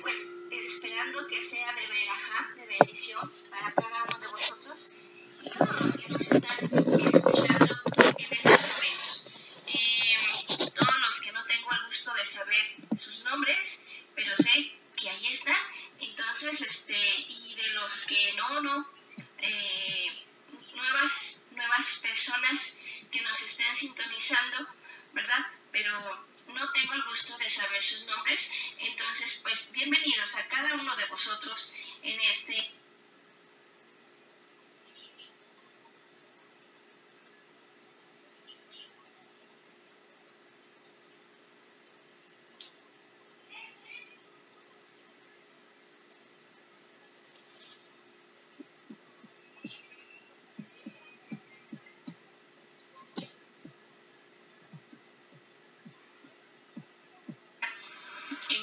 pues esperando que sea de verajá, de bendición para cada uno de vosotros y todos los que nos están escuchando en estos momentos. Eh, todos los que no tengo el gusto de saber sus nombres, pero sé que ahí está. Entonces, este, y de los que no, no, eh, nuevas, nuevas personas que nos estén sintonizando, ¿verdad? Pero no tengo el gusto de saber sus nombres. Entonces, pues bienvenidos a cada uno de vosotros en este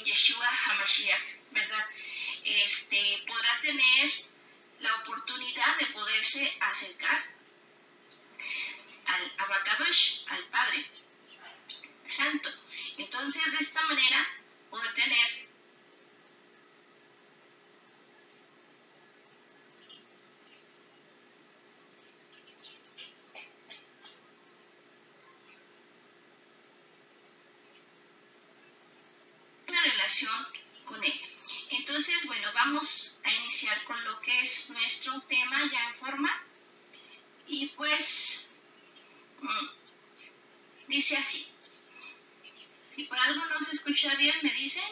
Yeshua HaMashiach, ¿verdad? Este, podrá tener la oportunidad de poderse acercar al Abacadosh, al Padre Santo. Entonces, de esta manera, poder tener una relación con Él. Entonces, bueno, vamos a iniciar con lo que es nuestro tema ya en forma. Y pues, mm, dice así. Si por algo no se escucha bien, me dicen.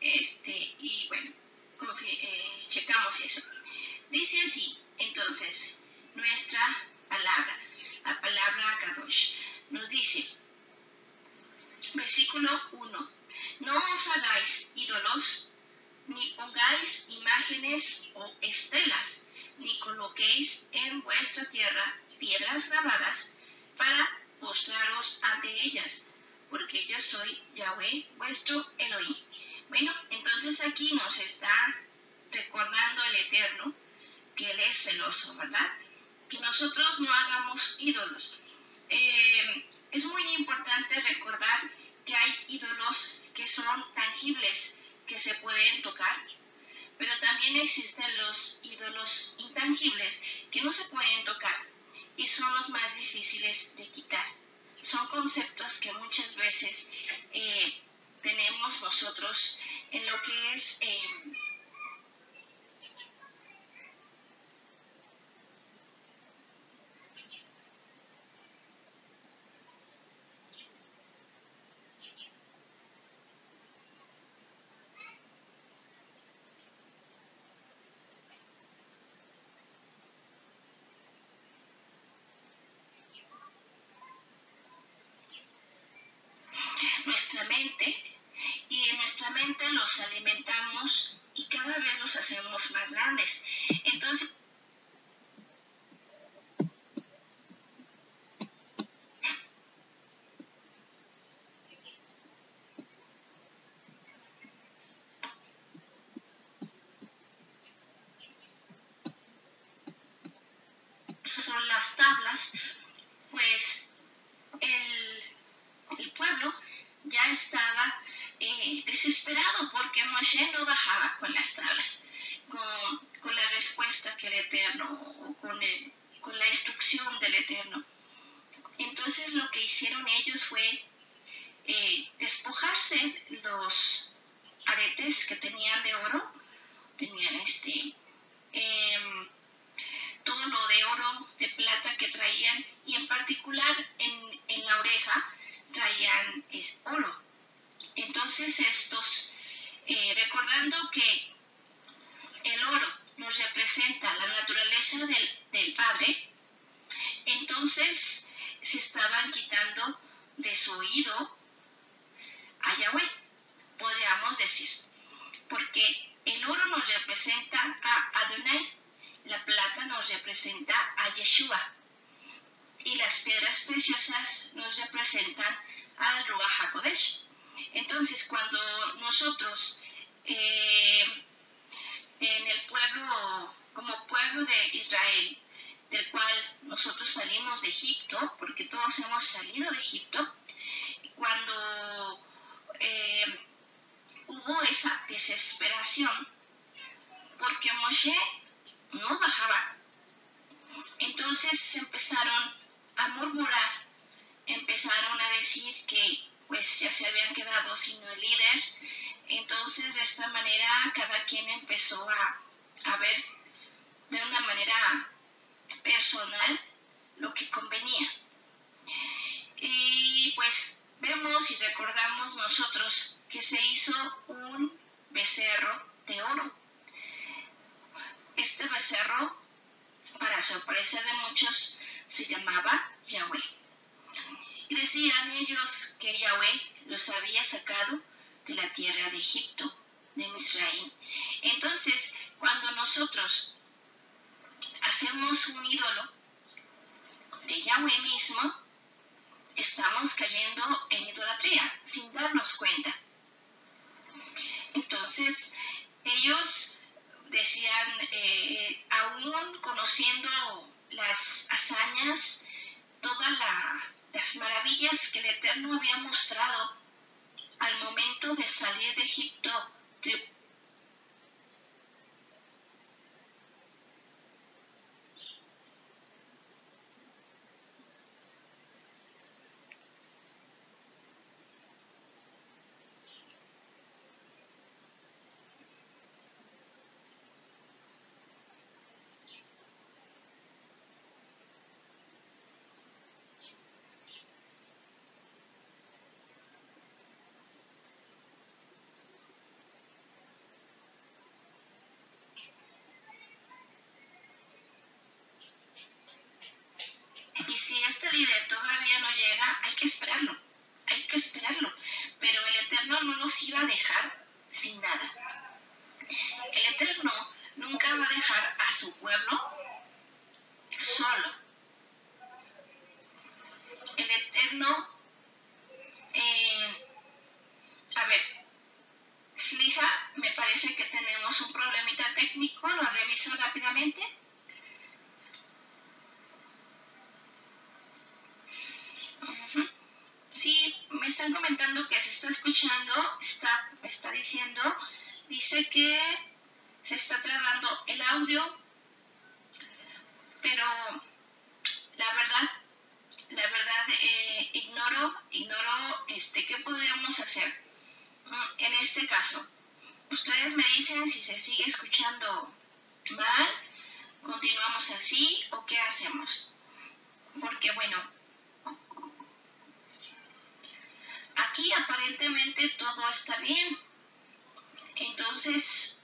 Este, y bueno, eh, checamos eso. Dice así, entonces, nuestra palabra, la palabra Kadosh, nos dice, versículo 1. No os hagáis ídolos, ni pongáis imágenes o estelas, ni coloquéis en vuestra tierra piedras grabadas para postraros ante ellas, porque yo soy Yahweh, vuestro Elohim. Bueno, entonces aquí nos está recordando el Eterno que Él es celoso, ¿verdad? Que nosotros no hagamos ídolos. Eh, es muy importante recordar que hay ídolos que son tangibles, que se pueden tocar, pero también existen los ídolos intangibles que no se pueden tocar y son los más difíciles de quitar. Son conceptos que muchas veces eh, tenemos nosotros en lo que es eh, mente y en nuestra mente los alimentamos y cada vez los hacemos más grandes. Entonces, son las tablas, pues el, el pueblo ya estaba eh, desesperado porque Moshe no bajaba con las tablas, con, con la respuesta que el Eterno, o con, el- con la instrucción del Eterno. Entonces lo que hicieron ellos fue eh, despojarse los aretes que tenían de oro, tenían este, em, todo lo de oro, de plata que traían, y en particular en, en la oreja traían es, oro. Entonces estos, eh, recordando que el oro nos representa la del Padre, entonces se estaban quitando de su oído a Yahweh, podríamos decir, porque el oro nos representa a Adonai, la plata nos representa a Yeshua y las piedras preciosas nos representan al Ruach HaKodesh. Entonces, cuando nosotros eh, en el pueblo, como pueblo de Israel, del cual nosotros salimos de Egipto, porque todos hemos salido de Egipto, cuando eh, hubo esa desesperación porque Moshe no bajaba. Entonces empezaron a murmurar, empezaron a decir que pues ya se habían quedado sin el líder. Entonces de esta manera cada quien empezó a, a ver de una manera personal lo que convenía. Y pues vemos y recordamos nosotros que se hizo un becerro de oro. Este becerro, para sorpresa de muchos, se llamaba Yahweh. Y decían ellos que Yahweh los había sacado de la tierra de Egipto, de Misraín. Entonces, cuando nosotros hacemos un ídolo de Yahweh mismo, estamos cayendo en idolatría sin darnos cuenta. Entonces, ellos decían, eh, aún conociendo las hazañas, todas las maravillas que el Eterno había mostrado al momento de salir de Egipto, si este líder todavía no llega, hay que esperarlo, hay que esperarlo. Pero el Eterno no nos iba a dejar sin nada. El Eterno nunca va a dejar a su pueblo solo. El Eterno, eh, a ver, Slija, me parece que tenemos un problemita técnico, lo reviso rápidamente. me están comentando que se está escuchando, está, está diciendo, dice que se está trabando el audio, pero la verdad, la verdad, eh, ignoro, ignoro, este, qué podríamos hacer mm, en este caso. Ustedes me dicen si se sigue escuchando mal, continuamos así o qué hacemos. Porque bueno, aquí aparentemente todo está bien. Entonces,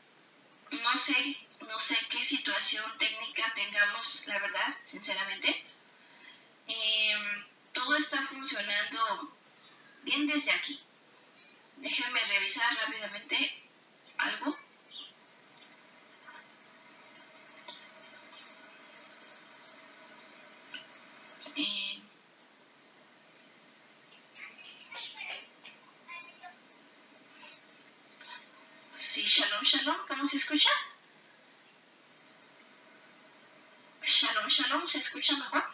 no sé, no sé qué situación técnica tengamos, la verdad, sinceramente. Em, todo está funcionando bien desde aquí. Déjenme revisar rápidamente algo. Shalom, ¿cómo se escucha? Shalom, shalom, ¿se escucha mejor?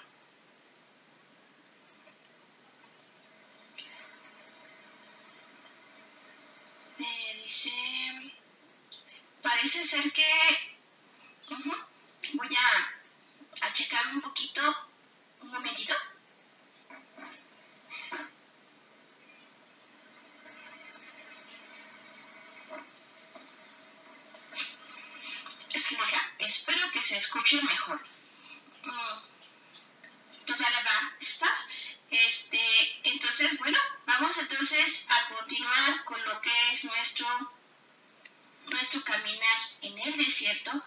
Me dice, parece ser que voy a, a checar un poquito, un momentito. Mejor. Toda staff. Este, entonces, bueno, vamos entonces a continuar con lo que es nuestro, nuestro caminar en el desierto,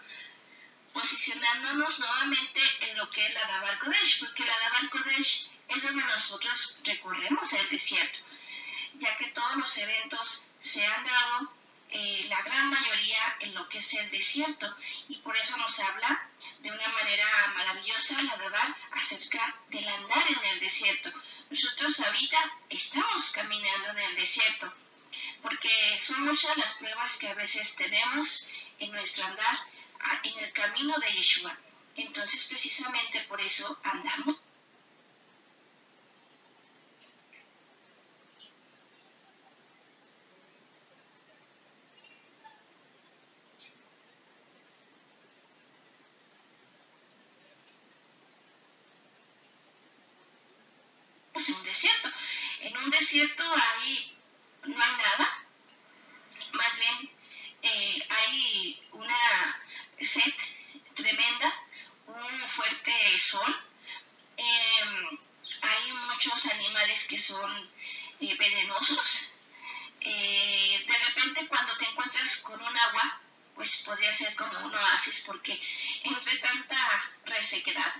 posicionándonos nuevamente en lo que es la Dabar Kodesh, porque la Dabar Kodesh es donde nosotros recorremos el desierto, ya que todos los eventos se han dado eh, la gran mayoría en lo que es el desierto y por eso nos habla de una manera maravillosa la verdad acerca del andar en el desierto. Nosotros ahorita estamos caminando en el desierto porque son muchas las pruebas que a veces tenemos en nuestro andar en el camino de Yeshua. Entonces precisamente por eso andamos en un desierto. En un desierto hay, no hay nada, más bien eh, hay una sed tremenda, un fuerte sol, em, hay muchos animales que son eh, venenosos. Eh, de repente cuando te encuentras con un agua, pues podría ser como un oasis porque entre tanta resequedad,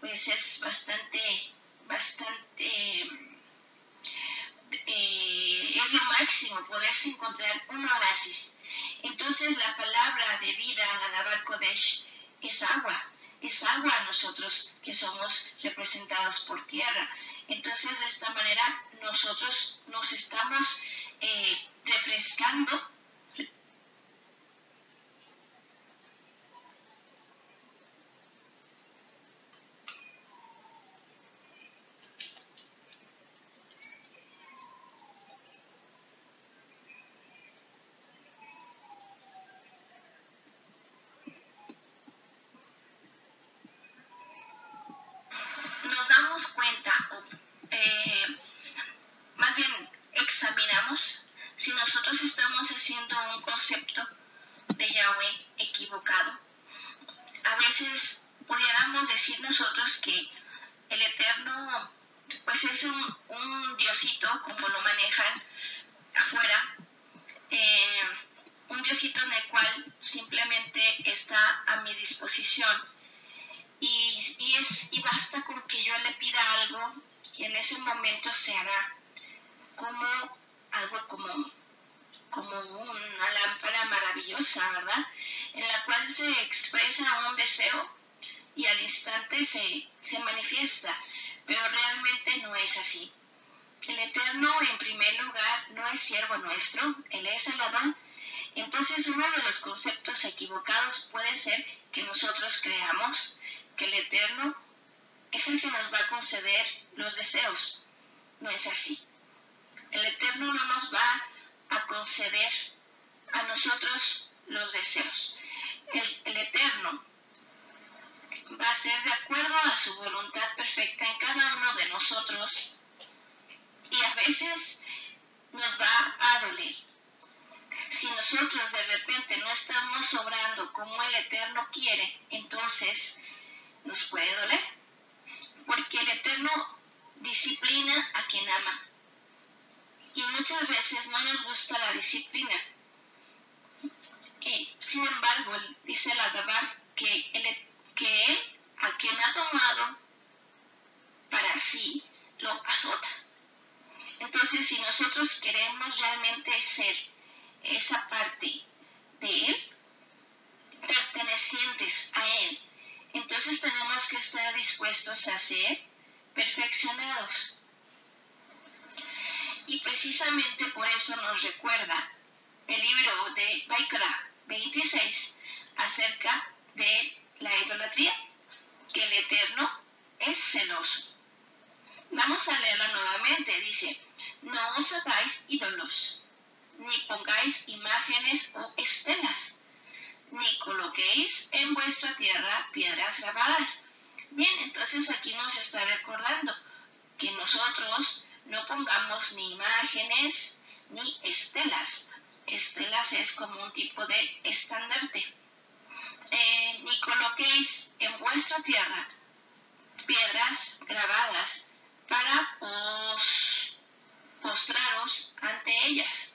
pues es bastante, bastante, eh, es lo máximo poderse encontrar un oasis. Entonces la palabra de vida al alabar Kodesh es agua, es agua a nosotros que somos representados por tierra. Entonces de esta manera nosotros nos estamos eh, refrescando entonces pudiéramos decir nosotros que el Eterno pues es un, diosito, como lo manejan afuera, eh, un diosito en el cual simplemente está a mi disposición. Y, y, es, y basta con que yo le pida algo y en ese momento se hará como algo como, como una lámpara maravillosa, ¿verdad? en la cual se expresa un deseo y al instante se, se manifiesta, pero realmente no es así. El Eterno, en primer lugar, no es siervo nuestro, Él es el Adán. Entonces, uno de los conceptos equivocados puede ser que nosotros creamos que el Eterno es el que nos va a conceder los deseos. No es así. El Eterno no nos va a conceder a nosotros los deseos el, Eterno va a ser de acuerdo a su voluntad perfecta en cada uno de nosotros y a veces nos va a doler. Si nosotros de repente no estamos obrando como el Eterno quiere, entonces nos puede doler, porque el Eterno disciplina a quien ama. Y muchas veces no nos gusta la disciplina, el agarrar que él, que él a quien ha tomado para sí lo azota. Entonces, si nosotros queremos realmente ser esa parte de Él, pertenecientes a Él, entonces tenemos que estar dispuestos a ser perfeccionados. Y precisamente por eso nos recuerda el libro de Baikra 26, acerca de la idolatría, que el Eterno es celoso. Vamos a leerlo nuevamente. Dice, no os hagáis ídolos, ni pongáis imágenes o estelas, ni coloquéis en vuestra tierra piedras grabadas. Bien, entonces aquí nos está recordando que nosotros no pongamos ni imágenes ni estelas. Estelas es como un tipo de estandarte. Eh, ni coloquéis en vuestra tierra piedras grabadas para os postraros ante ellas.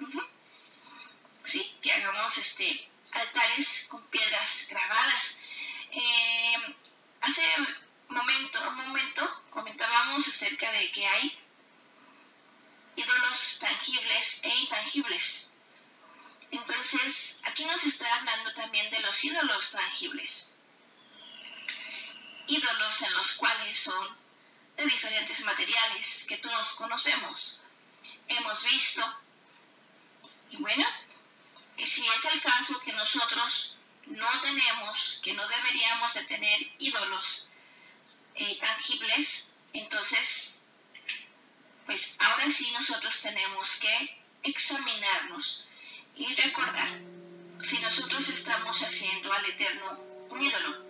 Sí, que hagamos este, altares con piedras grabadas. Eh, hace momento, un momento comentábamos acerca de que hay ídolos tangibles e intangibles. Entonces, aquí nos está hablando también de los ídolos tangibles. Ídolos en los cuales son de diferentes materiales que todos conocemos, hemos visto. Y bueno, si es el caso que nosotros no tenemos, que no deberíamos de tener ídolos eh, tangibles, entonces, pues ahora sí nosotros tenemos que examinarnos y recordar, si nosotros estamos haciendo al Eterno un ídolo,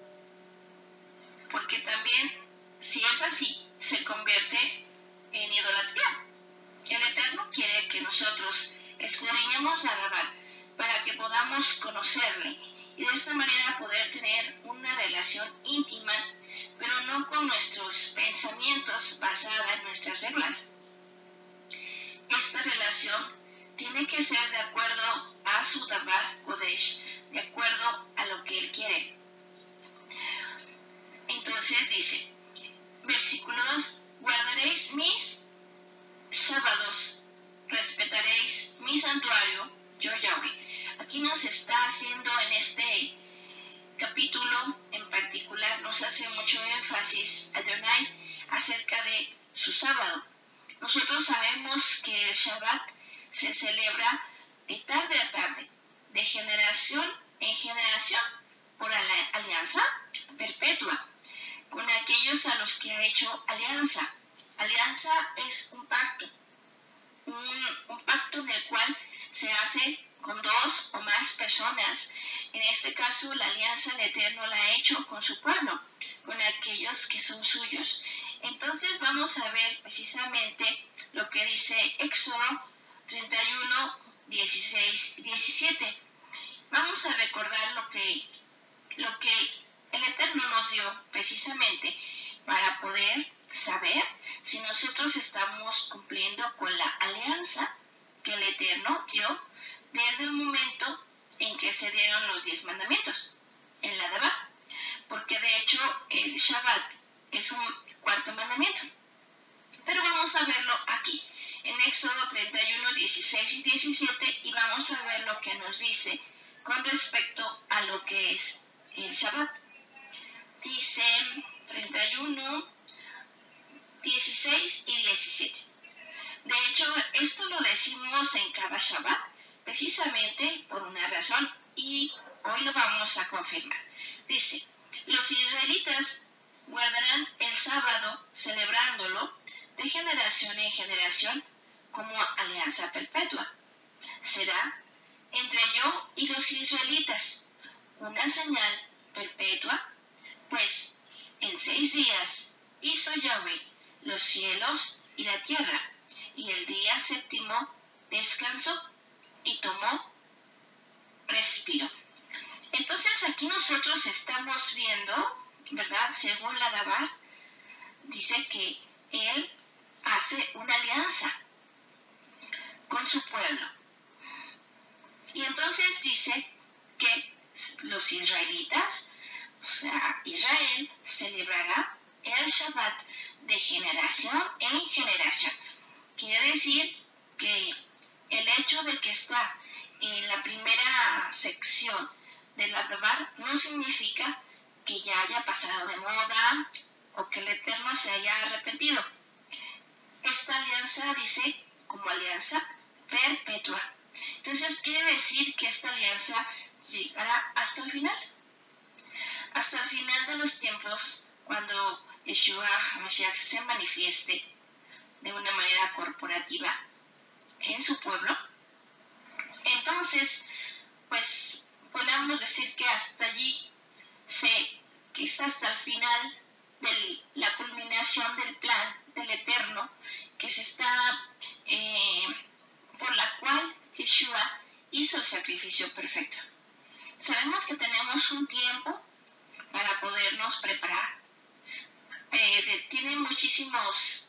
porque también, si es así, se convierte en idolatría. El Eterno quiere que nosotros escudriñemos a alabar para que podamos conocerle y de esta manera poder tener una relación íntima, pero no con nuestros pensamientos basada en nuestras reglas. Esta relación tiene que ser de acuerdo a su Dabar Kodesh, de acuerdo a lo que él quiere. Entonces dice, versículo 2, guardaréis mis sábados, respetaréis mi santuario, yo Yahweh. Aquí nos está haciendo en este capítulo en particular, nos hace mucho énfasis Adonai acerca de su sábado. Nosotros sabemos que el Shabbat se celebra de tarde a tarde, de generación en generación, por la alianza perpetua, con aquellos a los que ha hecho alianza. Alianza es un pacto, un, pacto en el cual se hace con dos o más personas. En este caso, la alianza del Eterno la ha hecho con su pueblo, con aquellos que son suyos. Entonces vamos a ver precisamente lo que dice Éxodo 31, 16 17. Vamos a recordar lo que, lo que el Eterno nos dio precisamente para poder saber si nosotros estamos cumpliendo con la alianza que el Eterno dio desde el momento en que se dieron los diez mandamientos, en la Daba. Porque de hecho el Shabbat es un cuarto mandamiento. Pero vamos a verlo aquí, en Éxodo 31, 16 y 17, y vamos a ver lo que nos dice con respecto a lo que es el Shabbat. Dice 31, 16 y 17. De hecho, esto lo decimos en cada Shabbat precisamente por una razón y hoy lo vamos a confirmar. Dice, los israelitas guardarán el sábado celebrándolo de generación en generación como alianza perpetua. Será entre yo y los israelitas una señal perpetua, pues en seis días hizo Yahweh los cielos y la tierra, y el día séptimo descansó y tomó respiro. Entonces aquí nosotros estamos viendo, ¿verdad? Según la Dabar, dice que él hace una alianza con su pueblo. Y entonces dice que los israelitas, o sea, Israel, celebrará el Shabbat de generación en generación. Quiere decir que el hecho de que está en la primera sección de la Dabar no significa que ya haya pasado de moda o que el Eterno se haya arrepentido. Esta alianza dice como alianza perpetua. Entonces quiere decir que esta alianza llegará hasta el final. Hasta el final de los tiempos, cuando Yeshua HaMashiach se manifieste de una manera corporativa en su pueblo, entonces, pues podemos decir que hasta allí se, que es hasta el final de la culminación del plan del Eterno que se está, eh, por la cual Yeshua hizo el sacrificio perfecto. Sabemos que tenemos un tiempo para podernos preparar. Eh, tiene muchísimos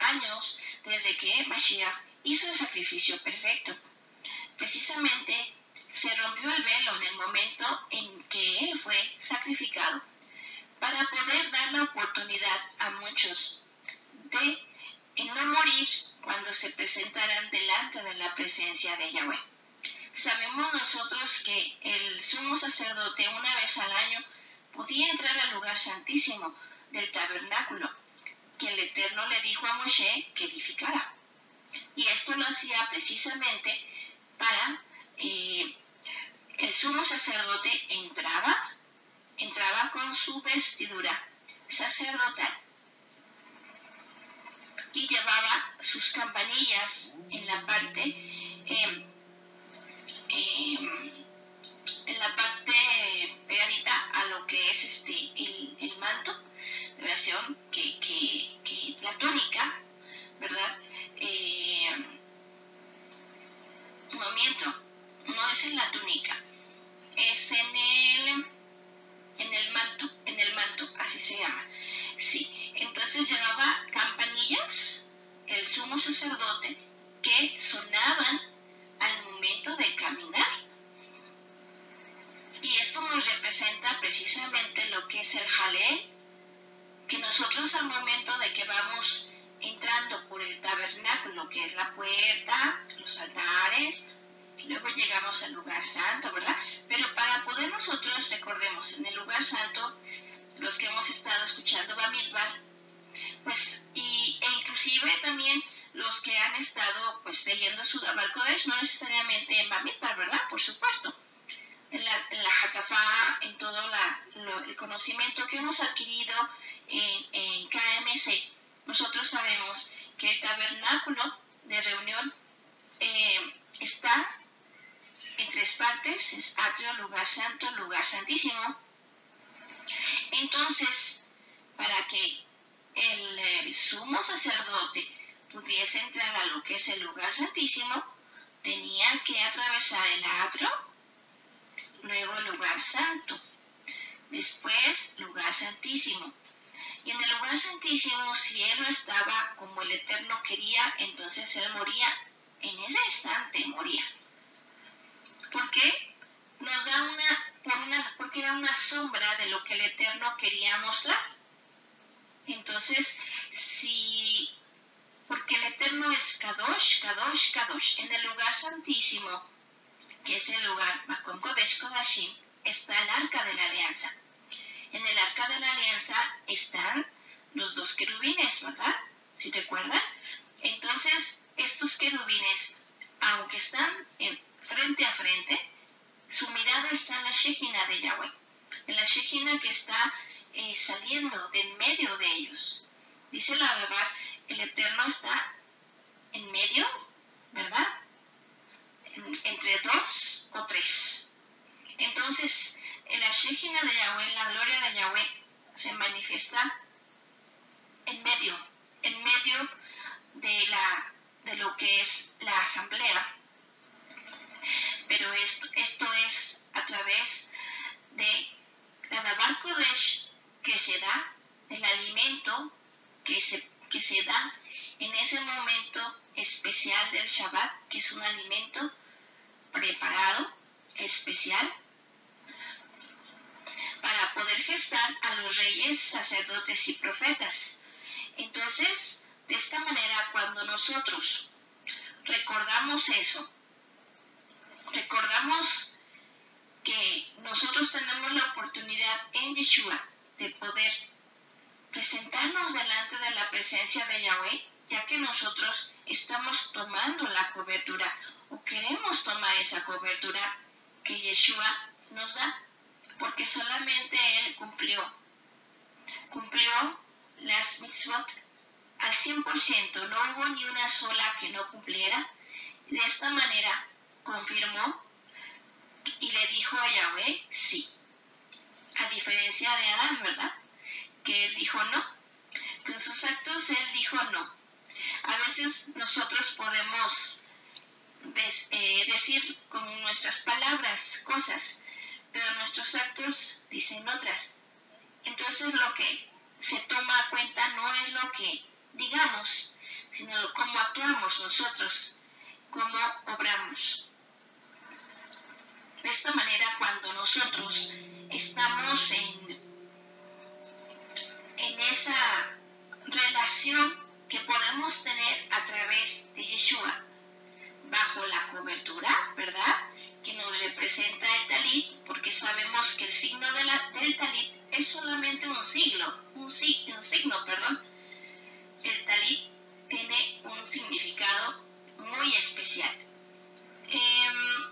años desde que Mashiach hizo el sacrificio perfecto. Precisamente se rompió el velo en el momento en que Él fue sacrificado para poder dar la oportunidad a muchos de no morir cuando se presentaran delante de la presencia de Yahweh. Sabemos nosotros que el sumo sacerdote una vez al año podía entrar al lugar santísimo del tabernáculo que el Eterno le dijo a Moshe que edificara. Y esto lo hacía precisamente para eh, el sumo sacerdote entraba, entraba con su vestidura sacerdotal y llevaba sus campanillas en la parte eh, en la parte pegadita a lo que es este el, el manto de oración que, que, la túnica verdad em, no miento no es en la túnica. sumo sacerdote que sonaban al momento de caminar. Y esto nos representa precisamente lo que es el jalel, que nosotros al momento de que vamos entrando por el tabernáculo, que es la puerta, los altares, luego llegamos al lugar santo, ¿verdad? Pero para poder nosotros, recordemos, en el lugar santo, los que hemos estado escuchando Bamidbar, pues, y, e inclusive también los que han estado pues leyendo su Kodesh, no necesariamente en Bamidbar, ¿verdad? Por supuesto. En la, en la en todo el conocimiento que hemos adquirido en, en KMC, nosotros sabemos que el tabernáculo de reunión eh, está en tres partes, es atrio, lugar santo, lugar santísimo. Entonces, para que el sumo sacerdote pudiese entrar a lo que es el lugar santísimo, tenía que atravesar el atrio, luego el lugar santo, después lugar santísimo. Y en el lugar santísimo, si él no estaba como el Eterno quería, entonces él moría, en ese instante moría. ¿Por qué? Nos da una, una, porque era una sombra de lo que el Eterno quería mostrar. Entonces, si, porque el Eterno es Kadosh, Kadosh, Kadosh, en el lugar santísimo, que es el lugar Makom Kodesh Kodashim, está el arca de la alianza. En el arca de la alianza están los dos querubines, ¿verdad? Si te acuerdas. Entonces, estos querubines, aunque están en, frente a frente, su mirada está en la Shekhinah de Yahweh, en la Shekhinah que está eh, saliendo del medio de ellos. Dice la verdad, el Eterno está en medio, ¿verdad? entre dos o tres. Entonces, en la de Yahweh, la gloria de Yahweh, se manifiesta en medio, en medio de, la, de lo que es la asamblea. Pero esto, esto es a través de la Kodesh que se da, el alimento que se, que se da en ese momento especial del Shabbat, que es un alimento preparado, especial, para poder gestar a los reyes, sacerdotes y profetas. Entonces, de esta manera, cuando nosotros recordamos eso, recordamos que nosotros tenemos la oportunidad en Yeshua de poder presentarnos delante de la presencia de Yahweh, ya que nosotros estamos tomando la cobertura o queremos tomar esa cobertura que Yeshua nos da, porque solamente Él cumplió, cumplió las mitzvot al 100%, no hubo ni una sola que no cumpliera. De esta manera confirmó y le dijo a Yahweh sí. A diferencia de Adán, ¿verdad? Que él dijo no. Con sus actos él dijo no. A veces nosotros podemos eh, decir con nuestras palabras cosas, pero nuestros actos dicen otras. Entonces lo que se toma cuenta no es lo que digamos, sino cómo actuamos nosotros, cómo obramos. De esta manera, cuando nosotros estamos en, en esa relación que podemos tener a través de Yeshua, bajo la cobertura, ¿verdad? Que nos representa el talit, porque sabemos que el signo de la, del talit es solamente un siglo, un, un signo, perdón. El talit tiene un significado muy especial. Em,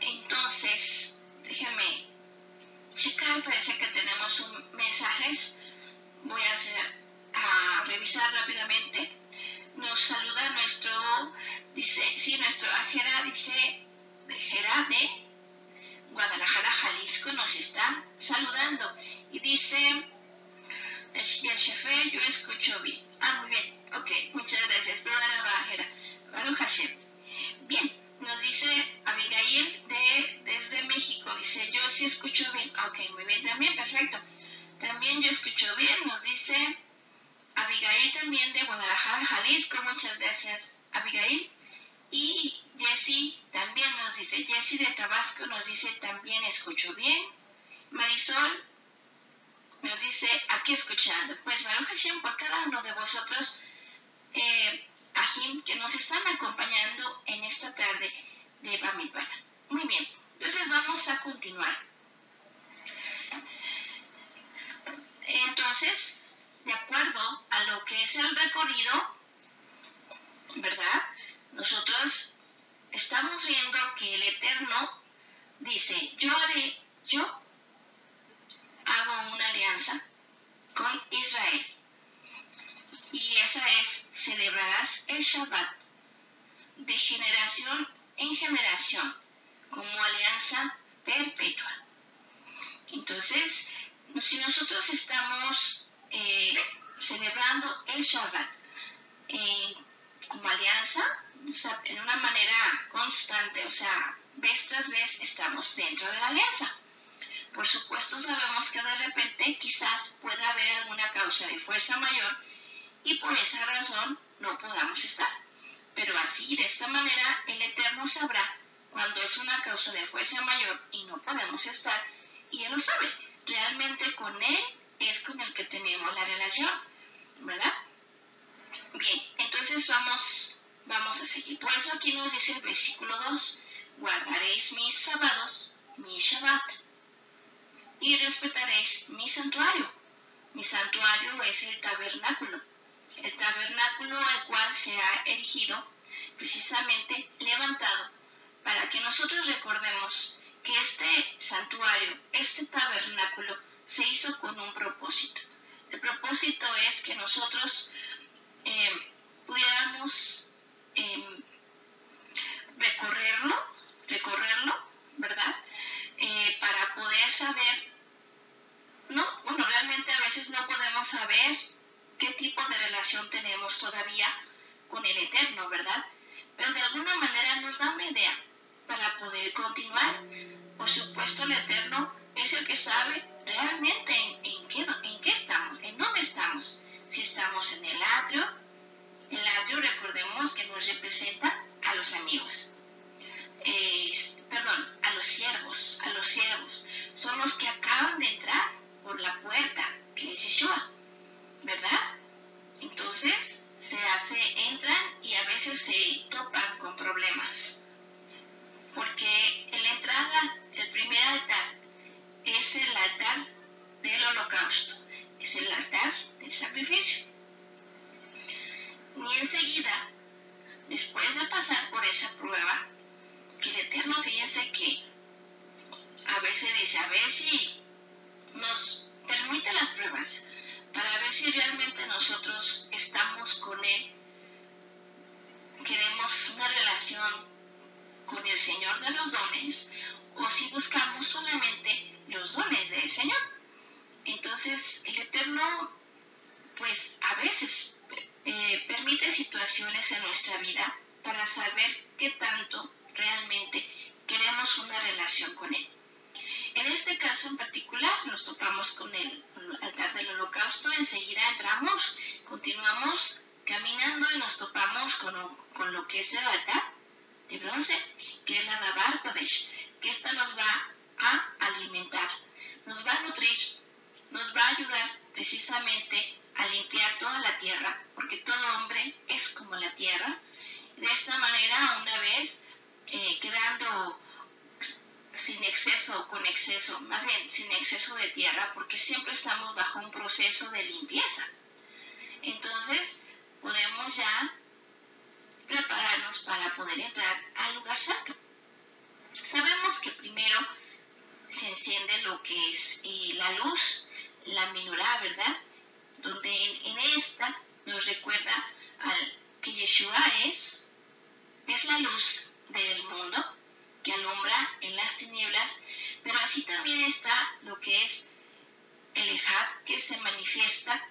entonces, déjame checar, parece que tenemos mensajes. Voy a, revisar rápidamente. Nos saluda nuestro, dice, sí, nuestro Ajera dice, de de Guadalajara, Jalisco, nos está saludando. Y dice, yo escucho bien. Ah, muy bien. Ok, muchas gracias. Baruch Hashem. Bien, nos dice Abigail de, desde México, dice, yo sí escucho bien. Ok, muy bien, también, perfecto. También yo escucho bien, nos dice Abigail también de Guadalajara, Jalisco, muchas gracias Abigail. Y Jessie también nos dice, Dice Jessy de Tabasco, nos dice también escucho bien. Marisol nos dice aquí escuchando. Pues Baruch Hashem por cada uno de vosotros, eh, que nos están acompañando en esta tarde de Bamidbala. Muy bien, entonces vamos a continuar. Entonces, de acuerdo a lo que es el recorrido, ¿verdad? Nosotros estamos viendo que el Eterno dice, yo haré, yo hago una alianza con Israel. Y esa es, celebrarás el Shabbat de generación en generación como alianza perpetua. Entonces, si nosotros estamos eh, celebrando el Shabbat eh, como alianza, en una manera constante, o sea, vez tras vez estamos dentro de la alianza. Por supuesto sabemos que de repente quizás pueda haber alguna causa de fuerza mayor y por esa razón no podamos estar. Pero así, de esta manera, el Eterno sabrá cuando es una causa de fuerza mayor y no podemos estar, y Él lo sabe. Realmente con Él es con el que tenemos la relación, ¿verdad? Bien, entonces vamos, vamos a seguir. Por eso aquí nos dice el versículo 2, guardaréis mis sábados, mi Shabbat, y respetaréis mi santuario. Mi santuario es el tabernáculo, el tabernáculo al cual se ha erigido, precisamente levantado, para que nosotros recordemos que este santuario, este tabernáculo, se hizo con un propósito. El propósito es que nosotros eh, pudiéramos em, recorrerlo, recorrerlo, ¿verdad? Eh, para poder saber, no, bueno, realmente a veces no podemos saber qué tipo de relación tenemos todavía con el Eterno, ¿verdad? Pero de alguna manera nos da una idea para poder continuar. Por supuesto, el Eterno es el que sabe realmente en, qué, en qué estamos, en dónde estamos. Si estamos en el atrio, el atrio recordemos que nos representa a los amigos. perdón, a los siervos, a los siervos. Son los que acaban de entrar por la puerta, que es Yeshua, ¿verdad? Entonces, se hace, entran y a veces se topan con problemas. Porque en la entrada, el primer altar es el altar del holocausto, es el altar del sacrificio. Y enseguida, después de pasar por esa prueba, que el Eterno fíjense que a veces dice, a ver si nos permite las pruebas, para ver si realmente nosotros estamos con Él, queremos una relación con el Señor de los dones, o si buscamos solamente los dones del Señor. Entonces, el Eterno, pues a veces eh, permite situaciones en nuestra vida para saber qué tanto realmente queremos una relación con Él. En este caso en particular nos topamos con el altar del holocausto, enseguida entramos, continuamos caminando y nos topamos con, con lo que es el altar de bronce, que es la Navar Kodesh, que esta nos va a alimentar, nos va a nutrir, nos va a ayudar precisamente a limpiar toda la tierra, porque todo hombre es como la tierra. De esta manera, una vez eh, quedando sin exceso con exceso, más bien sin exceso de tierra, porque siempre estamos bajo un proceso de limpieza. Entonces, podemos ya prepararnos para poder entrar al lugar santo. Sabemos que primero se enciende lo que es eh, la luz, la menorá, ¿verdad? Donde en, esta nos recuerda al, que Yeshua es, es la luz del mundo que alumbra en las tinieblas, pero así también está lo que es el Ejad que se manifiesta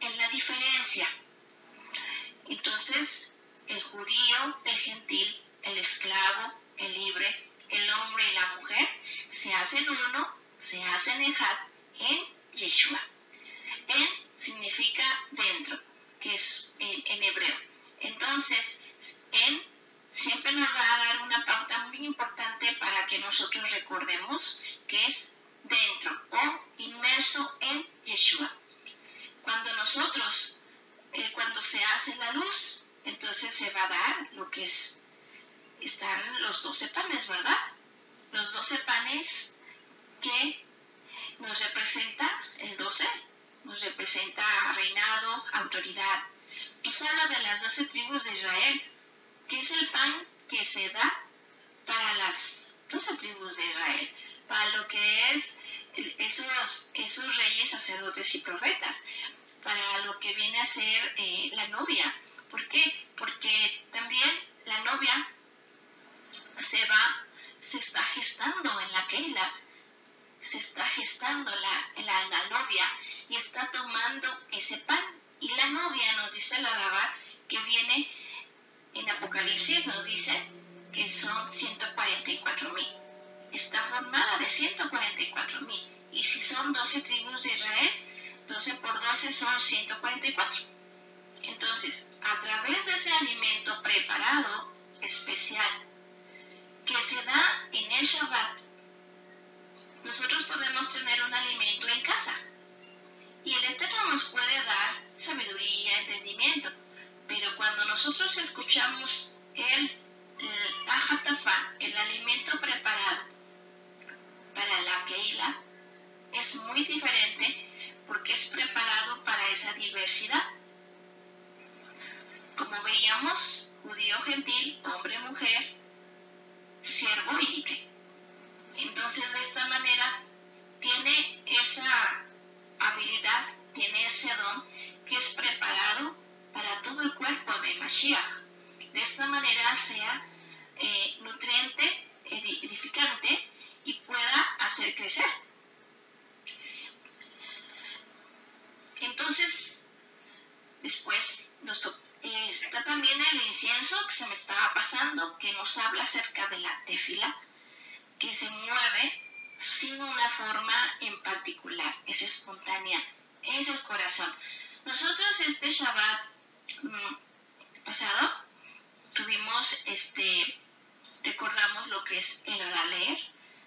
en la diferencia. Entonces, el judío, el gentil, el esclavo, el libre, el hombre y la mujer se hacen uno, se hacen Ejad en Yeshua. En significa dentro, que es en, en hebreo. Entonces, en siempre nos va a dar una pauta muy para que nosotros recordemos que es dentro o inmerso en Yeshua. Cuando nosotros, eh, cuando se hace la luz, entonces se va a dar lo que es, están los doce panes, ¿verdad? Los doce panes que nos representa el doce, nos representa reinado, autoridad. Nos habla de las doce tribus de Israel, que es el pan que se da para las doce tribus de Israel, para lo que es esos, esos reyes, sacerdotes y profetas, para lo que viene a ser eh, la novia. ¿Por qué? Porque también la novia se va, se está gestando en la Keila, se está gestando la, la, novia y está tomando ese pan. Y la novia nos dice la Daba que viene en Apocalipsis, nos dice que son 144 mil. Está formada de 144 mil. Y si son 12 tribus de Israel, 12 por 12 son 144. Entonces, a través de ese alimento preparado, especial, que se da en el Shabbat, nosotros podemos tener un alimento en casa. Y el Eterno nos puede dar sabiduría, entendimiento. Pero cuando nosotros escuchamos el, el alimento preparado para la Keila, es muy diferente porque es preparado para esa diversidad. Como veíamos, judío gentil, hombre, mujer, siervo y libre. Entonces, de esta manera, tiene esa habilidad, tiene ese don que es preparado para todo el cuerpo de Mashiach. De esta manera sea eh, nutriente, edificante y pueda hacer crecer. Entonces, después eh, está también el incienso que se me estaba pasando, que nos habla acerca de la tefila, que se mueve sin una forma en particular, es espontánea, es el corazón. Nosotros este Shabbat mm, pasado tuvimos este recordamos lo que es el orar leer,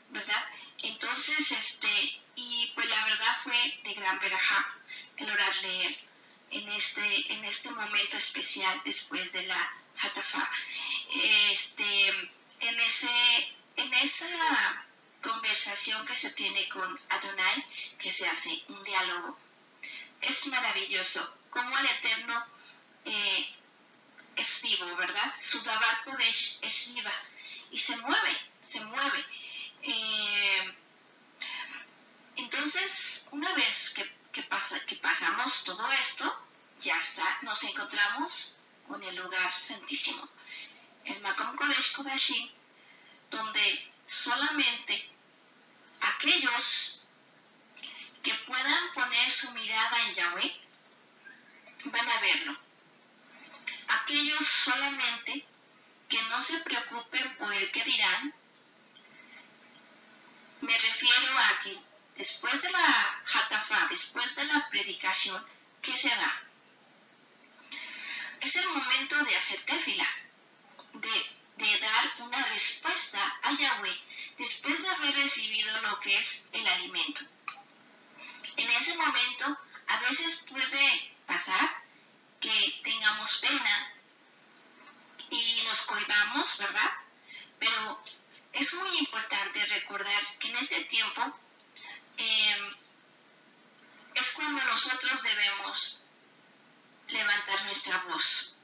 ¿verdad? Entonces, este, y pues la verdad fue de gran verajá el orar leer en este, en este momento especial después de la Hatafa. Este, en, ese, en esa conversación que se tiene con Adonai, que se hace un diálogo, es maravilloso cómo el Eterno eh, es vivo, ¿verdad? Su Kodesh es viva y se mueve, se mueve. Eh, entonces, una vez que que, pasa, que pasamos todo esto, ya está, nos encontramos con el lugar santísimo, el Makom Kodesh Kodashim, donde solamente aquellos que puedan poner su mirada en Yahweh van a verlo. Aquellos solamente que no se preocupen por el que dirán, me refiero a que después de la jatafa, después de la predicación, ¿qué se da? Es el momento de hacer tefila, de, dar una respuesta a Yahweh después de haber recibido lo que es el alimento. En ese momento, a veces puede pasar que tengamos pena y nos cohibamos, ¿verdad? Pero es muy importante recordar que en ese tiempo Em, es cuando nosotros debemos levantar nuestra voz.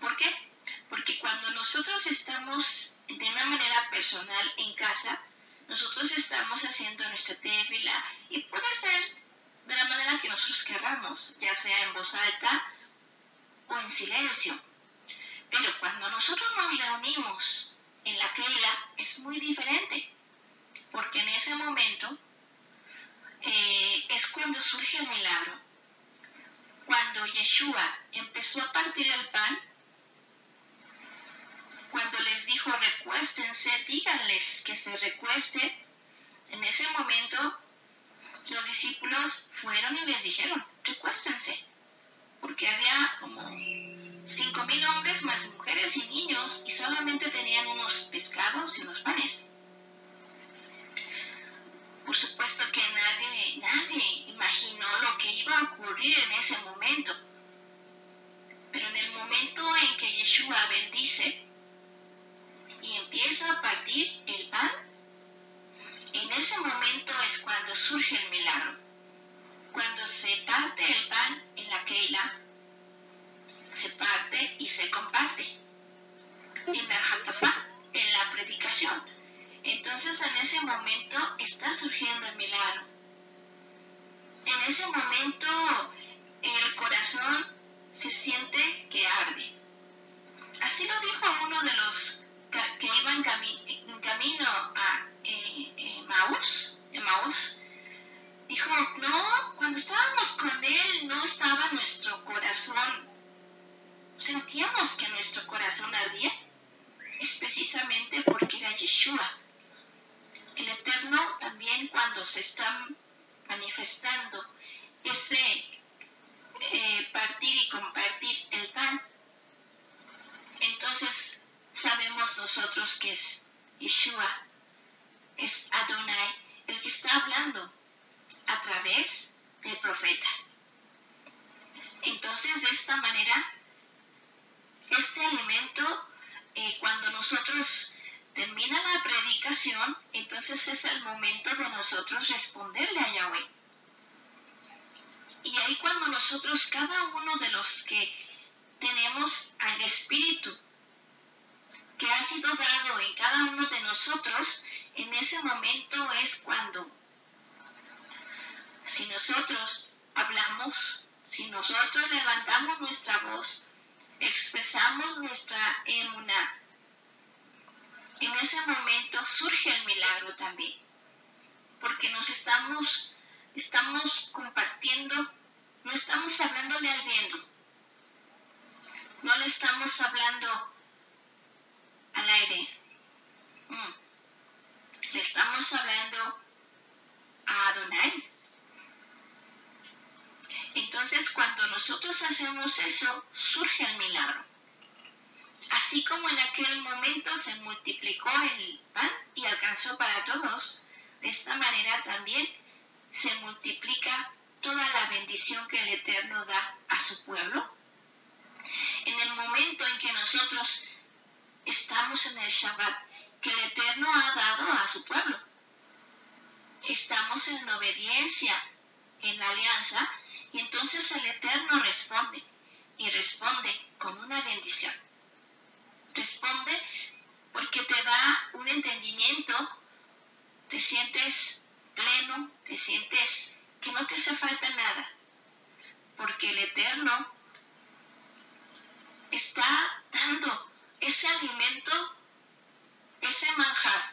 ¿Por qué? Porque cuando nosotros estamos de una manera personal en casa, nosotros estamos haciendo nuestra tefila y puede ser de la manera que nosotros queramos, ya sea en voz alta o en silencio. Pero cuando nosotros nos reunimos en la Keila es muy diferente porque en ese momento eh, es cuando surge el milagro. Cuando Yeshua empezó a partir el pan, cuando les dijo recuéstense, díganles que se recueste, en ese momento los discípulos fueron y les dijeron, recuéstense, porque había como 5.000 hombres más mujeres y niños y solamente tenían unos pescados y unos panes. Por supuesto que nadie, nadie imaginó lo que iba a ocurrir en ese momento. Pero en el momento en que Yeshua bendice y empieza a partir el pan, en ese momento es cuando surge el milagro. Cuando se parte el pan en la Keila, se parte y se comparte. En la jatafá, en la predicación. Entonces en ese momento está surgiendo el milagro. En ese momento el corazón se siente que arde. Así lo dijo uno de los que iban en camino a eh, eh, Maús. Dijo, no, cuando estábamos con él no estaba nuestro corazón. Sentíamos que nuestro corazón ardía. Es precisamente porque era Yeshua. El Eterno también cuando se está manifestando ese eh, partir y compartir el pan, entonces sabemos nosotros que es Yeshua, es Adonai, el que está hablando a través del profeta. Entonces, de esta manera, este alimento, eh, cuando nosotros termina la predicación, entonces es el momento de nosotros responderle a Yahweh. Y ahí cuando nosotros, cada uno de los que tenemos al Espíritu que ha sido dado en cada uno de nosotros, en ese momento es cuando, si nosotros hablamos, si nosotros levantamos nuestra voz, expresamos nuestra emuna, en ese momento surge el milagro también, porque nos estamos, estamos compartiendo, no estamos hablándole al viento, no le estamos hablando al aire. Mm. Le estamos hablando a Adonai. Entonces, cuando nosotros hacemos eso, surge el milagro. Así como en aquel momento se multiplicó el pan y alcanzó para todos, de esta manera también se multiplica toda la bendición que el Eterno da a su pueblo en el momento en que nosotros estamos en el Shabbat que el Eterno ha dado a su pueblo. Estamos en obediencia, en alianza, y entonces el Eterno responde, y responde con una bendición. Responde porque te da un entendimiento, te sientes pleno, te sientes que no te hace falta nada, porque el Eterno está dando ese alimento, ese manjar,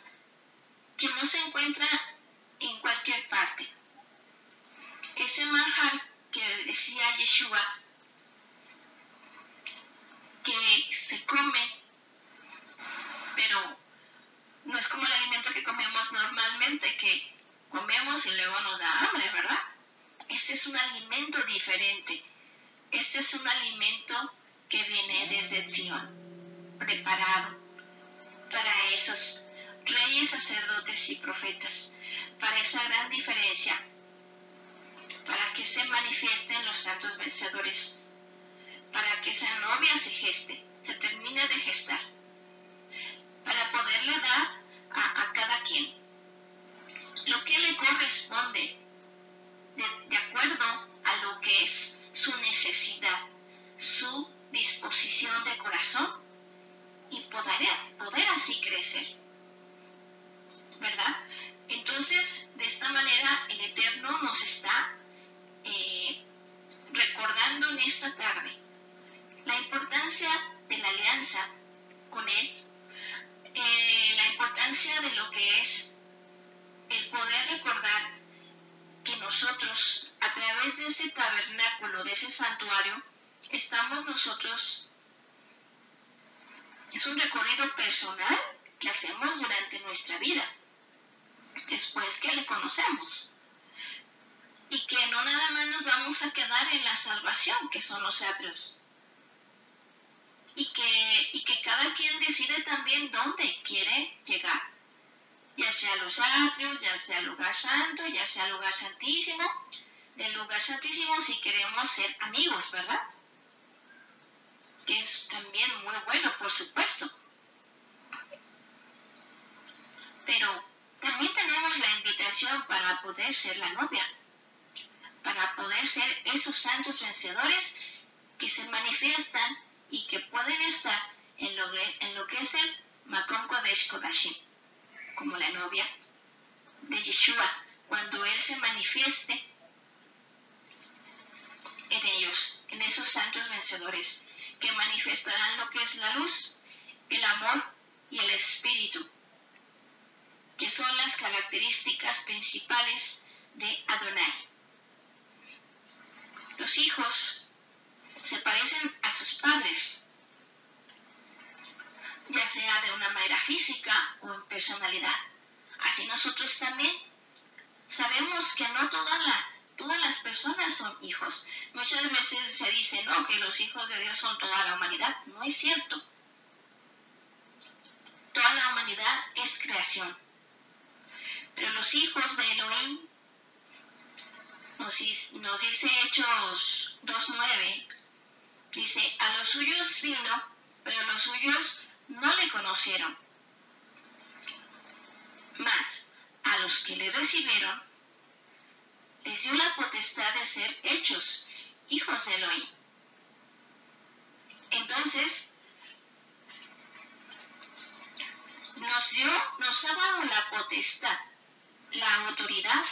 que no se encuentra en cualquier parte. Ese manjar que decía Yeshua, que se come, pero no es como el alimento que comemos normalmente, que comemos y luego nos da hambre, ¿verdad? Este es un alimento diferente. Este es un alimento que viene desde Sion, preparado para esos reyes, sacerdotes y profetas, para esa gran diferencia, para que se manifiesten los santos vencedores, para que esa novia se geste, se termine de gestar, para poderle dar a, cada quien lo que le corresponde de, de acuerdo a lo que es su necesidad, su disposición de corazón y poder, poder así crecer. ¿Verdad? Entonces, de esta manera, el Eterno nos está eh, recordando en esta tarde la importancia de la alianza con Él, eh, la importancia de lo que es el poder recordar que nosotros, a través de ese tabernáculo, de ese santuario, estamos nosotros, es un recorrido personal que hacemos durante nuestra vida, después que le conocemos y que no nada más nos vamos a quedar en la salvación, que son los atrios. Y que, y que cada quien decide también dónde quiere llegar, ya sea los atrios, ya sea el lugar santo, ya sea el lugar santísimo, del lugar santísimo si queremos ser amigos, ¿verdad? Que es también muy bueno, por supuesto. Pero también tenemos la invitación para poder ser la novia para poder ser esos santos vencedores que se manifiestan y que pueden estar en lo que, es el Makom Kodesh Kodashim, como la novia de Yeshua, cuando Él se manifieste en ellos, en esos santos vencedores, que manifestarán lo que es la luz, el amor y el espíritu, que son las características principales de Adonai. Los hijos se parecen a sus padres, ya sea de una manera física o en personalidad. Así nosotros también sabemos que no todas las personas son hijos. Muchas veces se dice, no, que los hijos de Dios son toda la humanidad. No es cierto. Toda la humanidad es creación. Pero los hijos de Elohim, nos, dice Hechos 2.9, dice, a los suyos vino, pero los suyos no le conocieron. Mas a los que le recibieron, les dio la potestad de ser hechos hijos de Elohim. Entonces, nos dio, nos ha dado la potestad, la autoridad,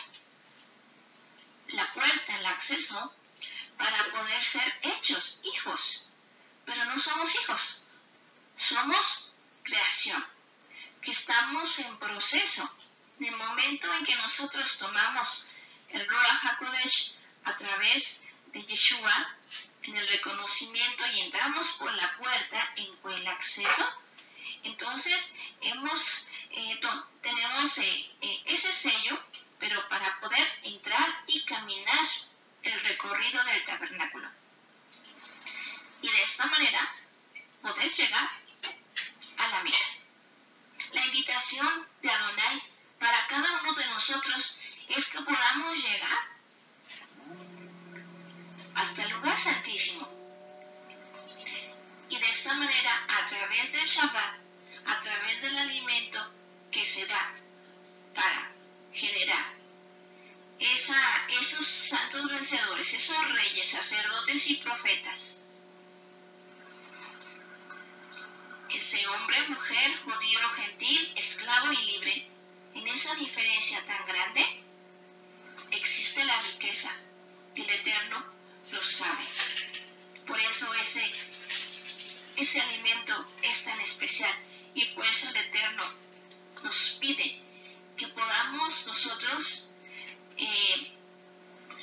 la puerta, el acceso para poder ser hechos hijos. Pero no somos hijos, somos creación, que estamos en proceso. En el momento en que nosotros tomamos el Ruach HaKodesh a través de Yeshua, en el reconocimiento y entramos por la puerta en el acceso, entonces hemos, eh, tenemos eh, eh, ese sello, pero para poder entrar y caminar el recorrido del tabernáculo. Y de esta manera poder llegar a la meta. La invitación de Adonai para cada uno de nosotros es que podamos llegar hasta el lugar santísimo. Y de esta manera, a través del Shabbat, a través del alimento que se da para generar esa, esos santos vencedores, esos reyes, sacerdotes y profetas, ese hombre, mujer, judío, gentil, esclavo y libre, en esa diferencia tan grande, existe la riqueza y el Eterno lo sabe. Por eso ese, ese alimento es tan especial y por eso el Eterno nos pide que podamos nosotros eh,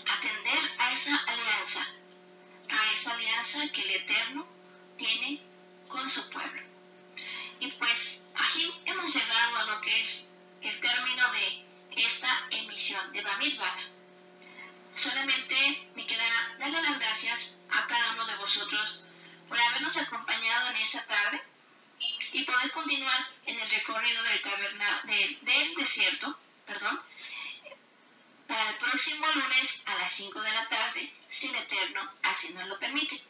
atender a esa alianza, a esa alianza que el Eterno tiene con su pueblo. Y pues aquí hemos llegado a lo que es el término de esta emisión de Bamidbar. Solamente me queda darle las gracias a cada uno de vosotros por habernos acompañado en esta tarde y poder continuar en el recorrido del, del, desierto, perdón, para el próximo lunes a las 5 de la tarde, si el Eterno así nos lo permite.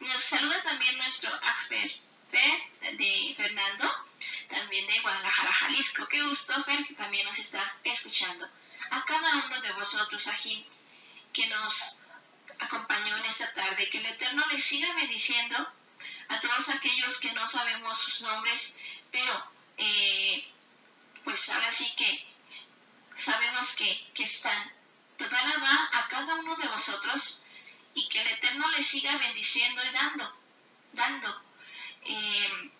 Nos saluda también nuestro After de Fernando también de Guadalajara, Jalisco. Qué gusto, Fer, que también nos estás escuchando. A cada uno de vosotros aquí que nos acompañó en esta tarde, que el Eterno les siga bendiciendo a todos aquellos que no sabemos sus nombres, pero eh, pues ahora sí que sabemos que, que están. Toda la va a cada uno de vosotros y que el Eterno les siga bendiciendo y dando, dando. Eh,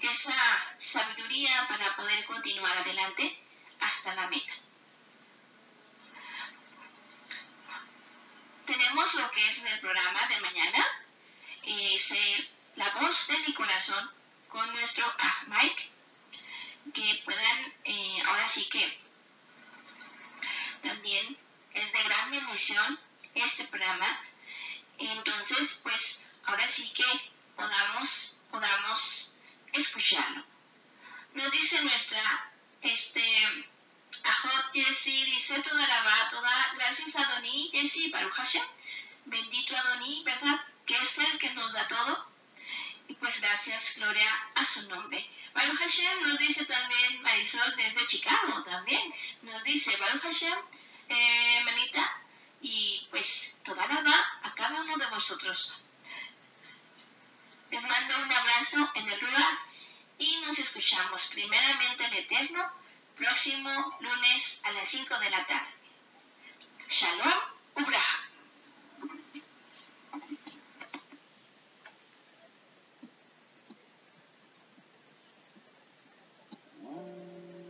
esa sabiduría para poder continuar adelante hasta la meta. Tenemos lo que es el programa de mañana, es la voz de mi corazón con nuestro Mike, que puedan, eh, ahora sí que también es de gran bendición este programa. Entonces, pues ahora sí que podamos, podamos escucharlo. Nos dice nuestra, este, Ajot Jessie, dice toda la toda, gracias a Doní, Jessie, Baruch Hashem, bendito Adoní, ¿verdad? Que es el que nos da todo. Y pues gracias, gloria a su nombre. Baruch Hashem nos dice también Marisol desde Chicago, también. nos dice Baruch Hashem, eh, Menita, y pues toda la va a cada uno de vosotros. Les mando un abrazo en el lugar y nos escuchamos primeramente el Eterno próximo lunes a las 5 de la tarde. Shalom, Ubraha.